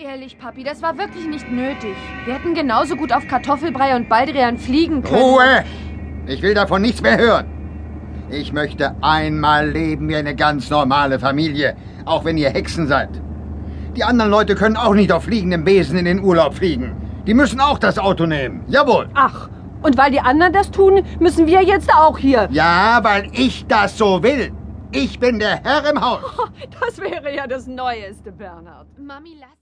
Ehrlich, Papi, das war wirklich nicht nötig. Wir hätten genauso gut auf Kartoffelbrei und Baldrian fliegen können. Ruhe! Ich will davon nichts mehr hören. Ich möchte einmal leben wie eine ganz normale Familie, auch wenn ihr Hexen seid. Die anderen Leute können auch nicht auf fliegendem Besen in den Urlaub fliegen. Die müssen auch das Auto nehmen. Jawohl. Ach, und weil die anderen das tun, müssen wir jetzt auch hier. Ja, weil ich das so will. Ich bin der Herr im Haus. Das wäre ja das Neueste, Bernhard. Mami, lass